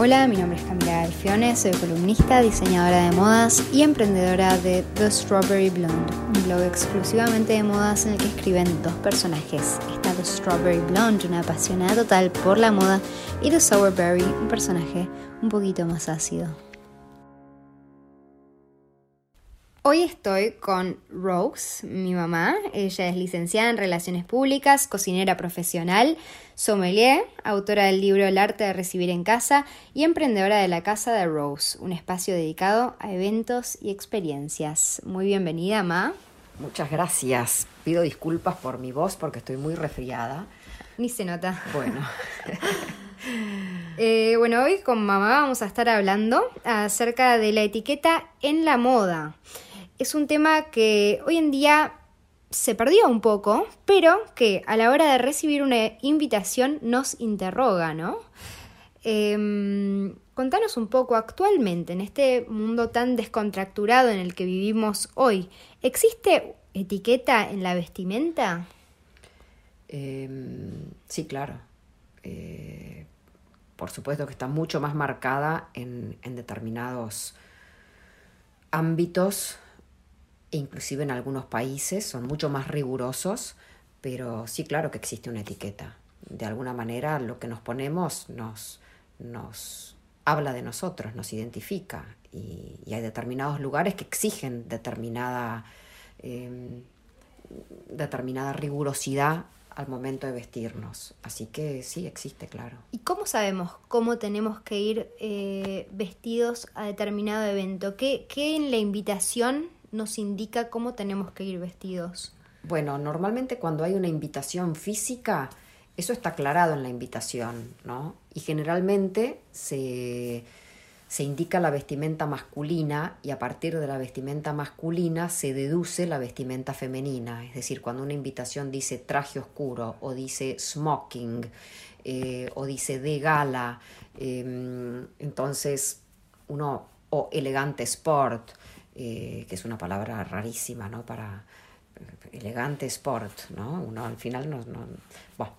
Hola, mi nombre es Camila Alfione, soy columnista, diseñadora de modas y emprendedora de The Strawberry Blonde, un blog exclusivamente de modas en el que escriben dos personajes. Está The Strawberry Blonde, una apasionada total por la moda, y The Sourberry, un personaje un poquito más ácido. Hoy estoy con Rose, mi mamá. Ella es licenciada en Relaciones Públicas, cocinera profesional, sommelier, autora del libro El arte de recibir en casa y emprendedora de la Casa de Rose, un espacio dedicado a eventos y experiencias. Muy bienvenida, Ma. Muchas gracias. Pido disculpas por mi voz porque estoy muy resfriada. Ni se nota. Bueno. Eh, bueno, hoy con mamá vamos a estar hablando acerca de la etiqueta en la moda es un tema que hoy en día se perdió un poco, pero que a la hora de recibir una invitación nos interroga, ¿no? Em, contanos un poco actualmente, en este mundo tan descontracturado en el que vivimos hoy, ¿existe etiqueta en la vestimenta? Em, sí, claro. Eh, por supuesto que está mucho más marcada en, en determinados ámbitos e inclusive en algunos países son mucho más rigurosos, pero sí, claro que existe una etiqueta. De alguna manera lo que nos ponemos nos, nos habla de nosotros, nos identifica y, hay determinados lugares que exigen determinada, em, determinada rigurosidad al momento de vestirnos. Así que sí, existe, claro. ¿Y cómo sabemos cómo tenemos que ir eh, vestidos a determinado evento? ¿Qué, ¿Qué en la invitación nos indica cómo tenemos que ir vestidos? Bueno, normalmente cuando hay una invitación física, eso está aclarado en la invitación, ¿no? Y generalmente se, se indica la vestimenta masculina y a partir de la vestimenta masculina se deduce la vestimenta femenina. Es decir, cuando una invitación dice traje oscuro o dice smoking eh, o dice de gala, em, entonces uno, o elegante sport, eh, que es una palabra rarísima, ¿no? Para eh, elegante sport, ¿no? Uno al final no...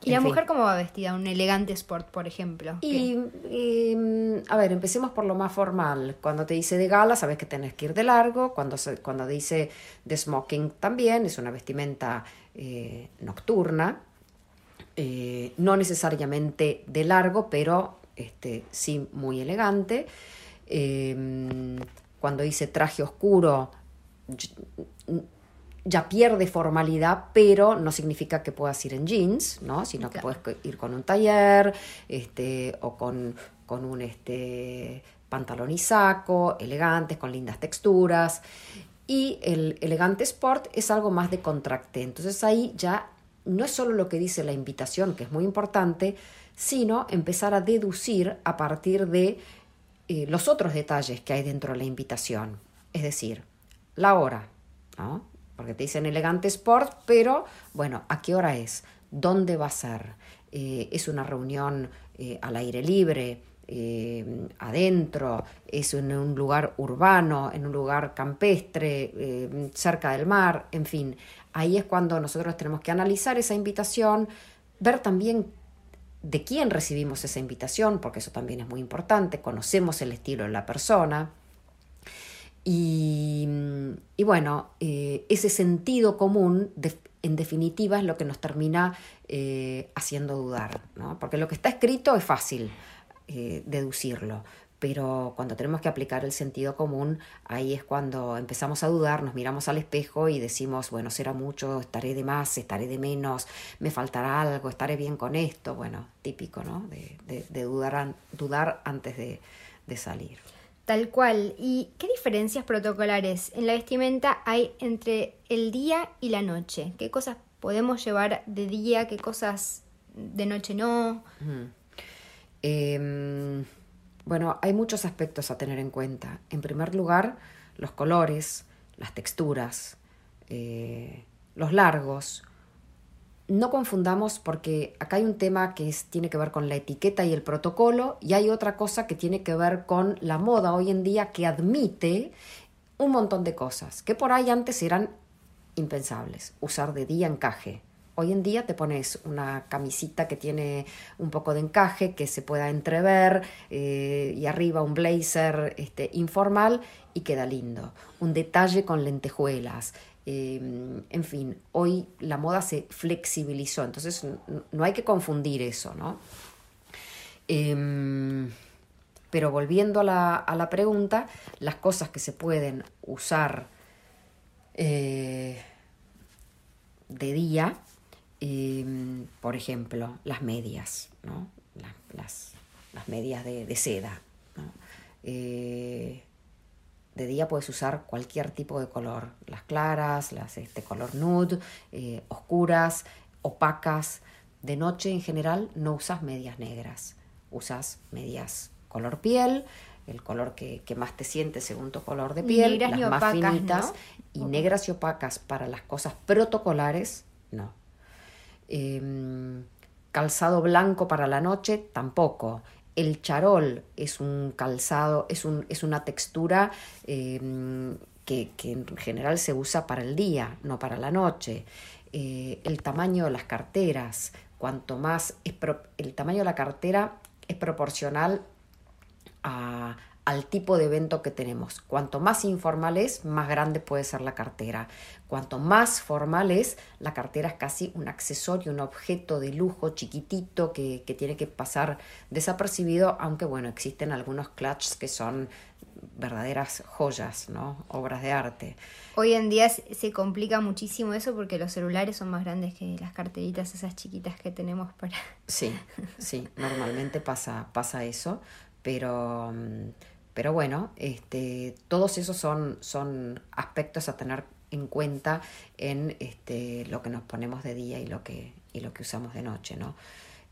¿Y la mujer cómo va vestida? Un elegante sport, por ejemplo. Y, em, a ver, empecemos por lo más formal. Cuando te dice de gala, sabes que tenés que ir de largo. Cuando, cuando dice de smoking también, es una vestimenta eh, nocturna. no necesariamente de largo, pero este, sí muy elegante. Em, cuando dice traje oscuro, ya pierde formalidad, pero no significa que puedas ir en jeans, ¿no? Sino que puedes ir con un taller, este, o con, con un este, pantalón y saco, elegantes, con lindas texturas. Y el elegante sport es algo más de contracte. Entonces ahí ya no es solo lo que dice la invitación, que es muy importante, sino empezar a deducir a partir de eh, los otros detalles que hay dentro de la invitación. Es decir, la hora, ¿no? Porque te dicen elegante sport, pero bueno, ¿a qué hora es? ¿Dónde va a ser? Eh, ¿Es una reunión eh, al aire libre? adentro, es en un lugar urbano, en un lugar campestre, cerca del mar, en fin, ahí es cuando nosotros tenemos que analizar esa invitación, ver también de quién recibimos esa invitación, porque eso también es muy importante, conocemos el estilo de la persona. Y, bueno, eh, ese sentido común, en definitiva, es lo que nos termina eh, haciendo dudar, ¿no? porque lo que está escrito es fácil eh, deducirlo, pero cuando tenemos que aplicar el sentido común, ahí es cuando empezamos a dudar, nos miramos al espejo y decimos, bueno, será mucho, estaré de más, estaré de menos, me faltará algo, estaré bien con esto, bueno, típico, ¿no? De, dudar, dudar antes de, de salir. Tal cual. ¿Y qué diferencias protocolares en la vestimenta hay entre el día y la noche? ¿Qué cosas podemos llevar de día, qué cosas de noche no? eh, bueno, hay muchos aspectos a tener en cuenta. En primer lugar, los colores, las texturas, eh, los largos. No confundamos porque acá hay un tema que tiene que ver con la etiqueta y el protocolo y hay otra cosa que tiene que ver con la moda hoy en día que admite un montón de cosas que por ahí antes eran impensables. Usar de día encaje. Hoy en día te pones una camisita que tiene un poco de encaje, que se pueda entrever, eh, y arriba un blazer este, informal y queda lindo. Un detalle con lentejuelas. Em, en fin, hoy la moda se flexibilizó, entonces no hay que confundir eso, ¿no? Em, pero volviendo a la, pregunta, las cosas que se pueden usar eh, de día, por ejemplo, las medias, ¿no? las, medias de, seda. Eh, de día puedes usar cualquier tipo de color, las claras, las este color nude, eh, oscuras, opacas. De noche en general no usas medias negras, usas medias color piel, el color que, más te siente según tu color de piel, las más finitas, y negras y opacas para las cosas protocolares, no. Em, calzado blanco para la noche, tampoco. El charol es un calzado, es, un, es una textura em, que, en general se usa para el día, no para la noche. Eh, el tamaño de las carteras, cuanto más el tamaño de la cartera es proporcional a, al tipo de evento que tenemos. Cuanto más informal es, más grande puede ser la cartera. Cuanto más formal es, la cartera es casi un accesorio, un objeto de lujo chiquitito que, tiene que pasar desapercibido, aunque bueno, existen algunos clutches que son verdaderas joyas, ¿no? Obras de arte. Hoy en día se complica muchísimo eso porque los celulares son más grandes que las carteritas esas chiquitas que tenemos para... Sí, sí, normalmente pasa, pasa eso pero, mm, pero bueno, este, todos esos son, son aspectos a tener en cuenta en este, lo que nos ponemos de día y lo que, y lo que usamos de noche. ¿no?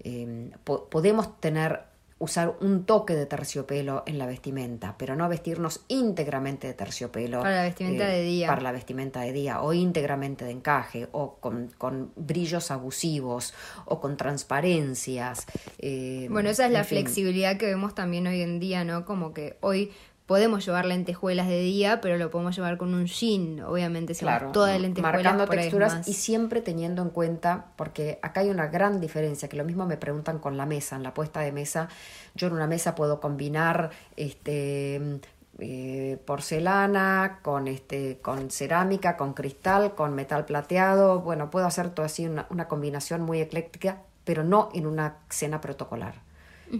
Em, podemos tener usar un toque de terciopelo en la vestimenta, pero no vestirnos íntegramente de terciopelo. Para la vestimenta eh, de día. Para la vestimenta de día, o íntegramente de encaje, o con, con brillos abusivos, o con transparencias. Eh, bueno, esa es la flexibilidad que vemos también hoy en día, ¿no? Como que hoy podemos llevar lentejuelas de día, pero lo podemos llevar con un jean, obviamente, claro, lentejuelas marcando texturas y siempre teniendo en cuenta, porque acá hay una gran diferencia, que lo mismo me preguntan con la mesa, en la puesta de mesa, yo en una mesa puedo combinar este eh, porcelana, con, este, con cerámica, con cristal, con metal plateado. Bueno, puedo hacer todo así una, una combinación muy ecléctica, pero no en una cena protocolar.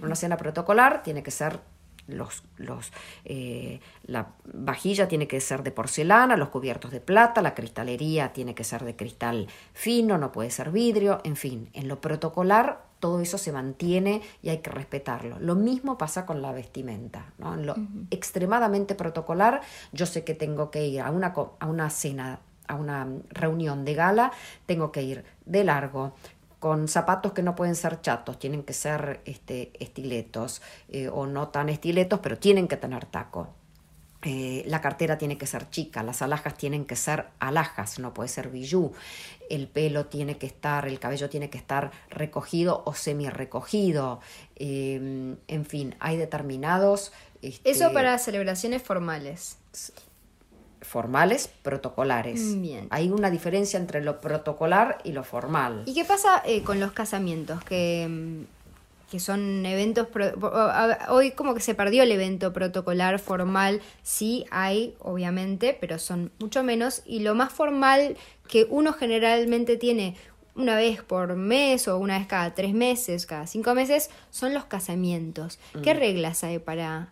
Una cena protocolar tiene que ser los, los, eh, la vajilla tiene que ser de porcelana, los cubiertos de plata, la cristalería tiene que ser de cristal fino, no puede ser vidrio, en fin, en lo protocolar todo eso se mantiene y hay que respetarlo. Lo mismo pasa con la vestimenta, ¿no? En lo extremadamente protocolar, yo sé que tengo que ir a una, a una cena a una reunión de gala, tengo que ir de largo, con zapatos que no pueden ser chatos, tienen que ser este, estiletos eh, o no tan estiletos, pero tienen que tener taco. Eh, la cartera tiene que ser chica, las alhajas tienen que ser alhajas, no puede ser bijú. El pelo tiene que estar, el cabello tiene que estar recogido o semi recogido. Eh, en fin, hay determinados. Este, Eso para celebraciones formales formales, protocolares. Bien. Hay una diferencia entre lo protocolar y lo formal. ¿Y qué pasa eh, con los casamientos? Que, mm, que son eventos... hoy como que se perdió el evento protocolar formal. Sí hay, obviamente, pero son mucho menos. Y lo más formal que uno generalmente tiene una vez por mes o una vez cada tres meses, cada cinco meses, son los casamientos. ¿Qué mm. reglas hay para,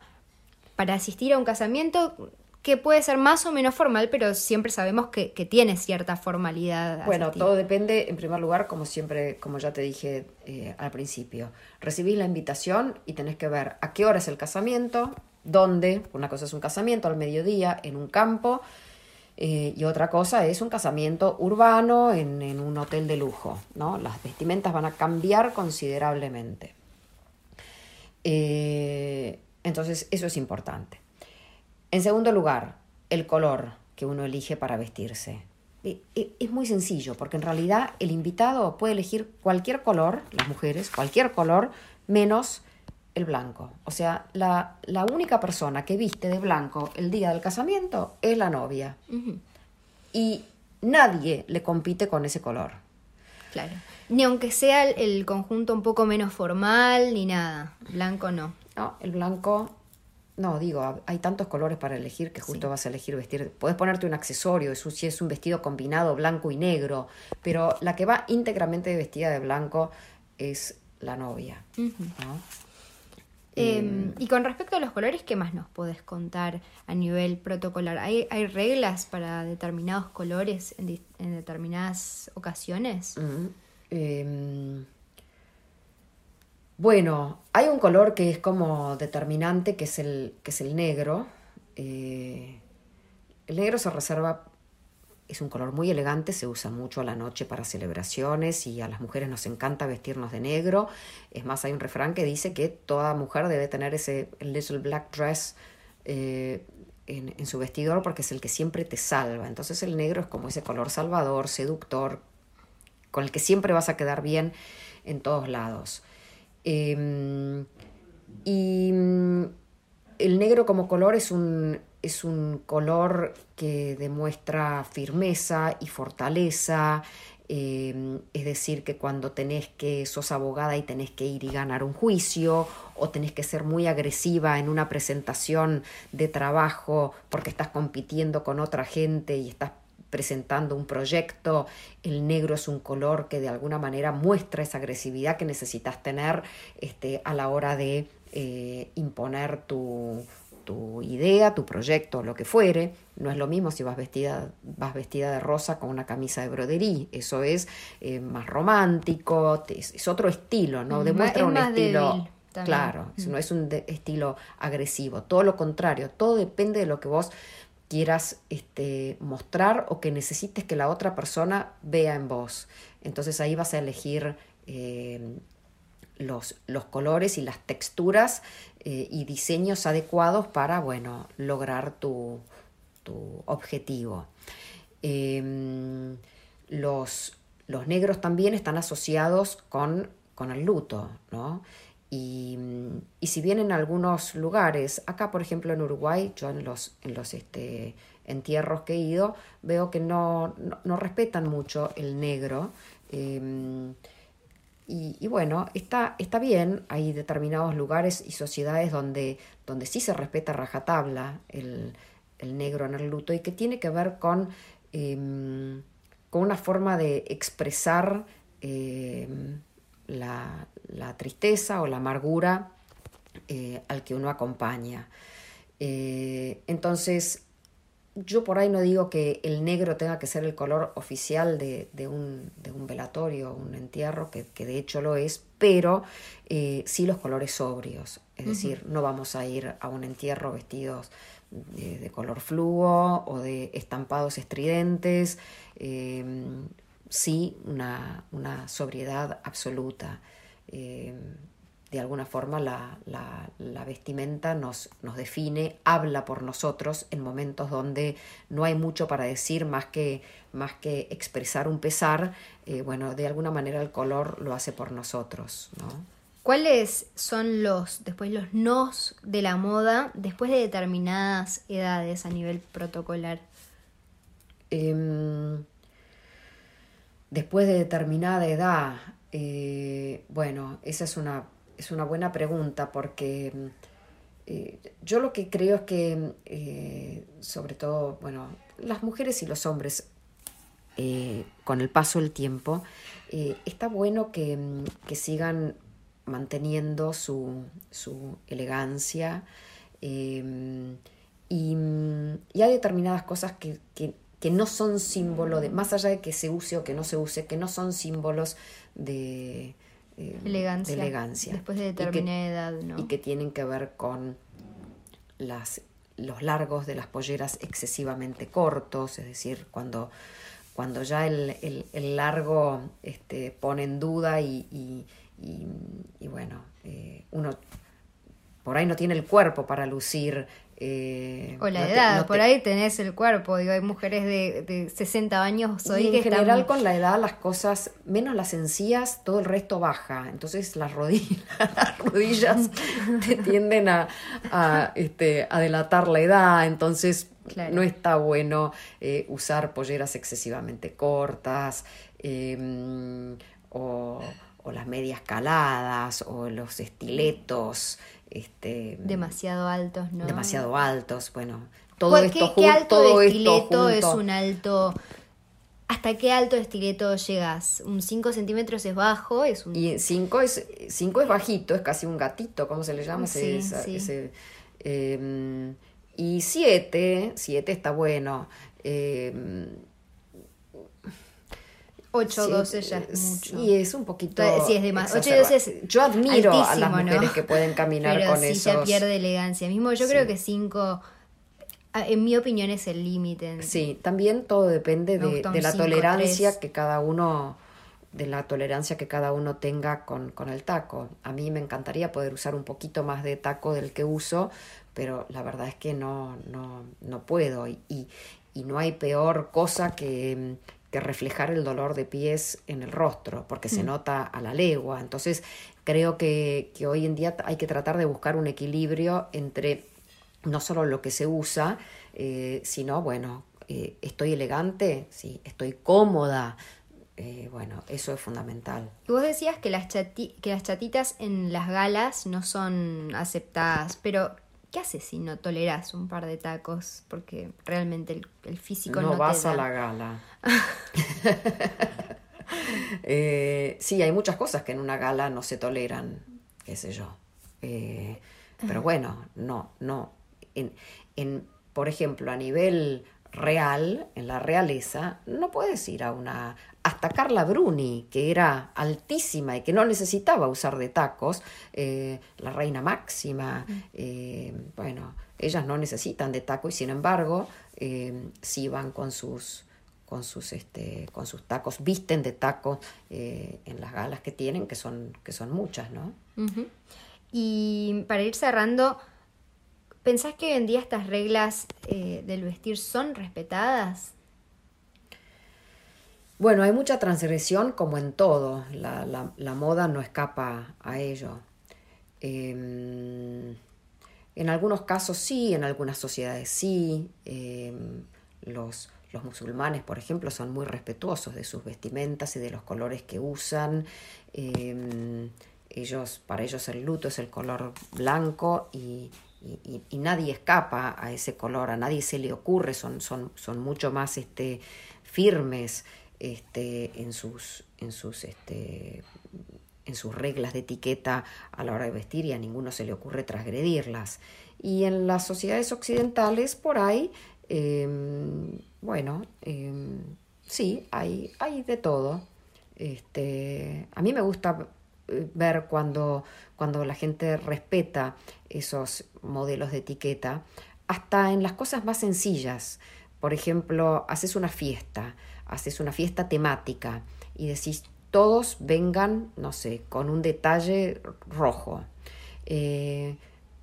para asistir a un casamiento? Que puede ser más o menos formal, pero siempre sabemos que, tiene cierta formalidad. Bueno, todo depende, en primer lugar, como siempre, como ya te dije eh, al principio, recibís la invitación y tenés que ver a qué hora es el casamiento, dónde, una cosa es un casamiento al mediodía en un campo, eh, y otra cosa es un casamiento urbano en, en, un hotel de lujo, ¿no? Las vestimentas van a cambiar considerablemente. Eh, entonces, eso es importante. En segundo lugar, el color que uno elige para vestirse. Es muy sencillo, porque en realidad el invitado puede elegir cualquier color, las mujeres, cualquier color, menos el blanco. O sea, la, única persona que viste de blanco el día del casamiento es la novia. Y nadie le compite con ese color. Claro. Ni aunque sea el, conjunto un poco menos formal, ni nada. Blanco no. No, el blanco no, digo, hay tantos colores para elegir que justo vas a elegir vestir. Puedes ponerte un accesorio, es si es un vestido combinado blanco y negro, pero la que va íntegramente vestida de blanco es la novia. Em, y con respecto a los colores, ¿qué más nos puedes contar a nivel protocolar? ¿Hay, hay reglas para determinados colores en, determinadas ocasiones? Bueno, hay un color que es como determinante, que es el, que es el negro. Eh, el negro se reserva, es un color muy elegante, se usa mucho a la noche para celebraciones y a las mujeres nos encanta vestirnos de negro. Es más, hay un refrán que dice que toda mujer debe tener ese little black dress eh, en, en su vestidor porque es el que siempre te salva. Entonces el negro es como ese color salvador, seductor, con el que siempre vas a quedar bien en todos lados. Em, y mm, el negro como color es un, es un color que demuestra firmeza y fortaleza, em, es decir, que cuando tenés que, sos abogada y tenés que ir y ganar un juicio, o tenés que ser muy agresiva en una presentación de trabajo porque estás compitiendo con otra gente y estás presentando un proyecto, el negro es un color que de alguna manera muestra esa agresividad que necesitas tener este, a la hora de eh, imponer tu, tu idea, tu proyecto, lo que fuere. No es lo mismo si vas vestida, vas vestida de rosa con una camisa de broderí. Eso es eh, más romántico, es, otro estilo, ¿no? Demuestra un estilo. Claro, mm. no es un estilo agresivo. Todo lo contrario, todo depende de lo que vos quieras este, mostrar o que necesites que la otra persona vea en vos. Entonces ahí vas a elegir eh, los, los, colores y las texturas eh, y diseños adecuados para, bueno, lograr tu, tu objetivo. Em, los, los negros también están asociados con, con el luto, ¿no? Y, si bien en algunos lugares, acá por ejemplo en Uruguay, yo en los, en los este, entierros que he ido, veo que no, no, respetan mucho el negro. Em, y, bueno, está, está bien, hay determinados lugares y sociedades donde, donde sí se respeta rajatabla el, el negro en el luto y que tiene que ver con, em, con una forma de expresar em, la, tristeza o la amargura eh, al que uno acompaña. Eh, entonces, yo por ahí no digo que el negro tenga que ser el color oficial de, un, de un, velatorio, un entierro, que, de hecho lo es, pero eh, sí los colores sobrios. Es decir, no vamos a ir a un entierro vestidos de, color fluo o de estampados estridentes sí una, una sobriedad absoluta. Eh, de alguna forma la, la, vestimenta nos, nos, define, habla por nosotros en momentos donde no hay mucho para decir más que, más que expresar un pesar, eh, bueno, de alguna manera el color lo hace por nosotros. ¿no? ¿Cuáles son los, después los nos de la moda después de determinadas edades a nivel protocolar? Em, después de determinada edad? Eh, bueno, esa es una, es una buena pregunta porque eh, yo lo que creo es que, eh, sobre todo, bueno, las mujeres y los hombres, con el paso del tiempo, está bueno que, que, sigan manteniendo su, su elegancia. Y, y, hay determinadas cosas que, que no son símbolo de, más allá de que se use o que no se use, que no son símbolos de, eh, elegancia, Después de determinada edad, ¿no? Y que tienen que ver con las, los largos de las polleras excesivamente cortos, es decir, cuando, cuando ya el, el, largo este, pone en duda y, y, bueno, eh, uno por ahí no tiene el cuerpo para lucir eh, o la edad, por ahí tenés el cuerpo, digo, hay mujeres de, de 60 años hoy y en general con la edad las cosas, menos las encías, todo el resto baja, entonces las rodillas, las rodillas te tienden a, a, este, a delatar la edad, entonces no está bueno eh, usar polleras excesivamente cortas, em, o, o las medias caladas, o los estiletos. Este, demasiado altos, ¿no? Demasiado altos, bueno. Todo esto, ¿Qué, alto todo de esto estileto es junto. un alto? ¿Hasta qué alto de estileto llegas? ¿Un 5 centímetros es bajo? Es un... Y 5 es, cinco es bajito, es casi un gatito, ¿cómo se le llama? Sí, ese, sí. ese, em, y 7, 7 está bueno. em, 8 o siete- 12 ya es mucho. Sí, es un poquito. Sí, es de más. 8 y exacerba- 12 es Yo admiro a las mujeres que pueden caminar Pero con sí esos. se pierde elegancia. Mismo yo Sí. creo que 5, en mi opinión, es el límite. Sí, también todo depende de, la cinco, tolerancia tres. que cada uno de la tolerancia que cada uno tenga con, con el taco. A mí me encantaría poder usar un poquito más de taco del que uso, pero la verdad es que no, no, no puedo. Y, y, y no hay peor cosa que, que reflejar el dolor de pies en el rostro, porque se nota a la legua. Entonces, creo que, que hoy en día hay que tratar de buscar un equilibrio entre no solo lo que se usa, eh, sino, bueno, eh, estoy elegante, sí, estoy cómoda, eh, bueno, eso es fundamental. Y vos decías que las, que las chatitas en las galas no son aceptadas, pero ¿qué haces si no toleras un par de tacos? Porque realmente el, el físico no, no te vas da. a la gala. Eh, sí, hay muchas cosas que en una gala no se toleran, qué sé yo. Eh, pero bueno, no, no. En, en, por ejemplo, a nivel real, en la realeza, no puedes ir a una... Hasta Carla Bruni, que era altísima y que no necesitaba usar de tacos, eh, la reina máxima, eh, bueno, ellas no necesitan de taco y sin embargo, eh, sí van con sus con sus este con sus tacos visten de tacos eh, en las galas que tienen que son que son muchas no. Y para ir cerrando, ¿pensás que hoy en día estas reglas eh, del vestir son respetadas? bueno hay mucha transgresión como en todo la, moda no escapa a ello Em, en algunos casos sí en algunas sociedades sí Em, los los musulmanes, por ejemplo, son muy respetuosos de sus vestimentas y de los colores que usan. Em, ellos, para ellos el luto es el color blanco y, y- y- nadie escapa a ese color, a nadie se le ocurre, son, son, son mucho más este, firmes este, en sus, en sus este, en sus reglas de etiqueta a la hora de vestir y a ninguno se le ocurre transgredirlas. Y en las sociedades occidentales, por ahí, eh, bueno, eh, sí, hay, hay de todo. Este, a mí me gusta ver cuando, cuando la gente respeta esos modelos de etiqueta, hasta en las cosas más sencillas. Por ejemplo, haces una fiesta, haces una fiesta temática y decís, todos vengan, no sé, con un detalle rojo. Eh,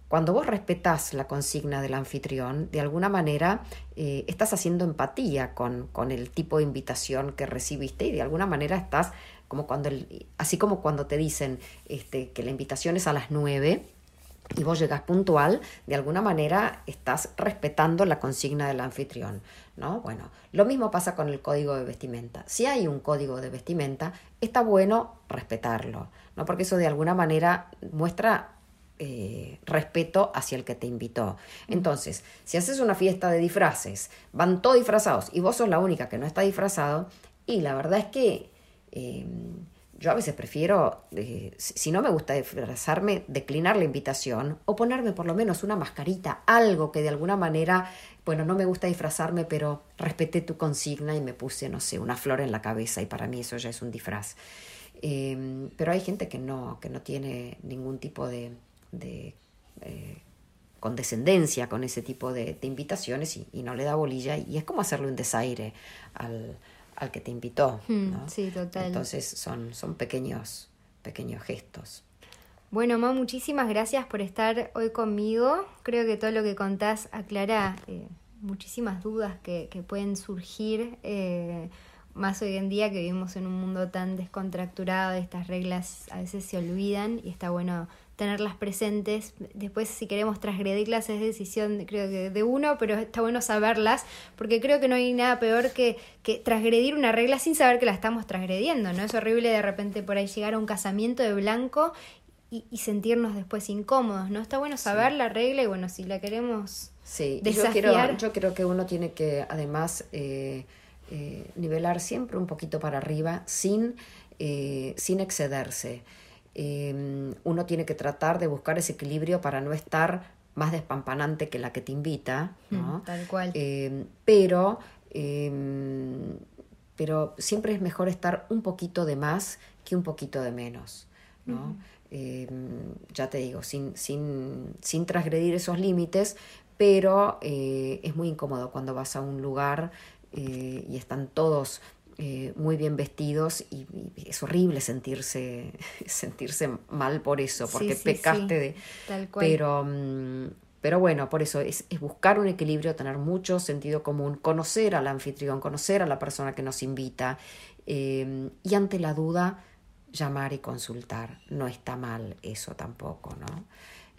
cuando vos respetás la consigna del anfitrión, de alguna manera eh, estás haciendo empatía con, con el tipo de invitación que recibiste y de alguna manera estás como cuando, así como cuando te dicen este, que la invitación es a las 9 y vos llegás puntual, de alguna manera estás respetando la consigna del anfitrión, ¿no? Bueno, lo mismo pasa con el código de vestimenta. Si hay un código de vestimenta, está bueno respetarlo, ¿no? Porque eso de alguna manera muestra eh, respeto hacia el que te invitó. Entonces, si haces una fiesta de disfraces, van todos disfrazados y vos sos la única que no está disfrazado, y la verdad es que eh, yo a veces prefiero, eh, si no me gusta disfrazarme, declinar la invitación o ponerme por lo menos una mascarita, algo que de alguna manera, bueno, no me gusta disfrazarme, pero respeté tu consigna y me puse, no sé, una flor en la cabeza y para mí eso ya es un disfraz. Eh, pero hay gente que no, que no tiene ningún tipo de, de, condescendencia con ese tipo de, de invitaciones y, y no le da bolilla y es como hacerle un desaire al, al que te invitó. Hmm, ¿no? sí, total. Entonces son, son pequeños, pequeños gestos. Bueno, Ma, muchísimas gracias por estar hoy conmigo. Creo que todo lo que contás aclara eh, muchísimas dudas que, que pueden surgir, eh, más hoy en día que vivimos en un mundo tan descontracturado, estas reglas a veces se olvidan y está bueno tenerlas presentes. Después, si queremos transgredirlas, es decisión, creo que de uno, pero está bueno saberlas, porque creo que no hay nada peor que, que transgredir una regla sin saber que la estamos transgrediendo, ¿no? Es horrible de repente por ahí llegar a un casamiento de blanco y, sentirnos después incómodos, ¿no? Está bueno saber la regla y bueno, si la queremos sí, desafiar... Yo, creo, que uno tiene que además eh, eh, nivelar siempre un poquito para arriba sin, eh, sin excederse. Uno tiene que tratar de buscar ese equilibrio para no estar más despampanante que la que te invita, ¿no? Mm, tal cual. pero, pero siempre es mejor estar un poquito de más que un poquito de menos, ¿no? eh, ya te digo, sin, sin, sin transgredir esos límites, pero eh, es muy incómodo cuando vas a un lugar eh, y están todos eh, muy bien vestidos y, es horrible sentirse, sentirse mal por eso, porque pecaste de... Tal Pero, mm, pero bueno, por eso es, es, buscar un equilibrio, tener mucho sentido común, conocer al anfitrión, conocer a la persona que nos invita y ante la duda llamar y consultar. No está mal eso tampoco, ¿no?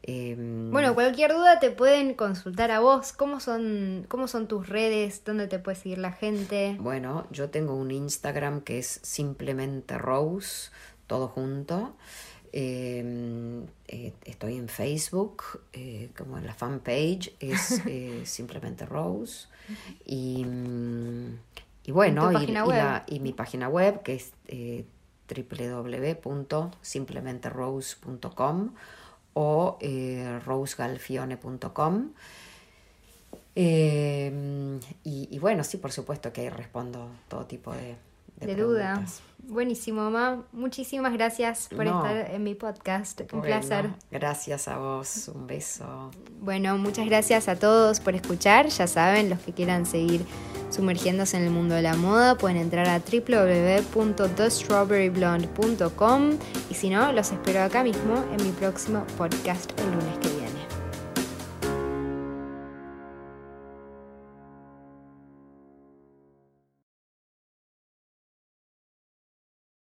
Em, bueno, cualquier duda te pueden consultar a vos. ¿Cómo son, ¿Cómo son tus redes? ¿Dónde te puede seguir la gente? Bueno, yo tengo un Instagram que es simplemente Rose, todo junto. Em, eh, estoy en Facebook, eh, como en la fanpage, es eh, simplemente Rose. Y, y bueno, y, y, mi página web que es www.simplementerose.com o eh, rosegalfione.com. Eh, y, bueno, sí, por supuesto que ahí respondo todo tipo de, de, duda. Buenísimo, mamá. Muchísimas gracias por estar en mi podcast. Un placer. Gracias a vos. Un beso. Bueno, muchas gracias a todos por escuchar. Ya saben, los que quieran seguir sumergiéndose en el mundo de la moda pueden entrar a www.thestrawberryblonde.com y si no, los espero acá mismo en mi próximo podcast el lunes que viene.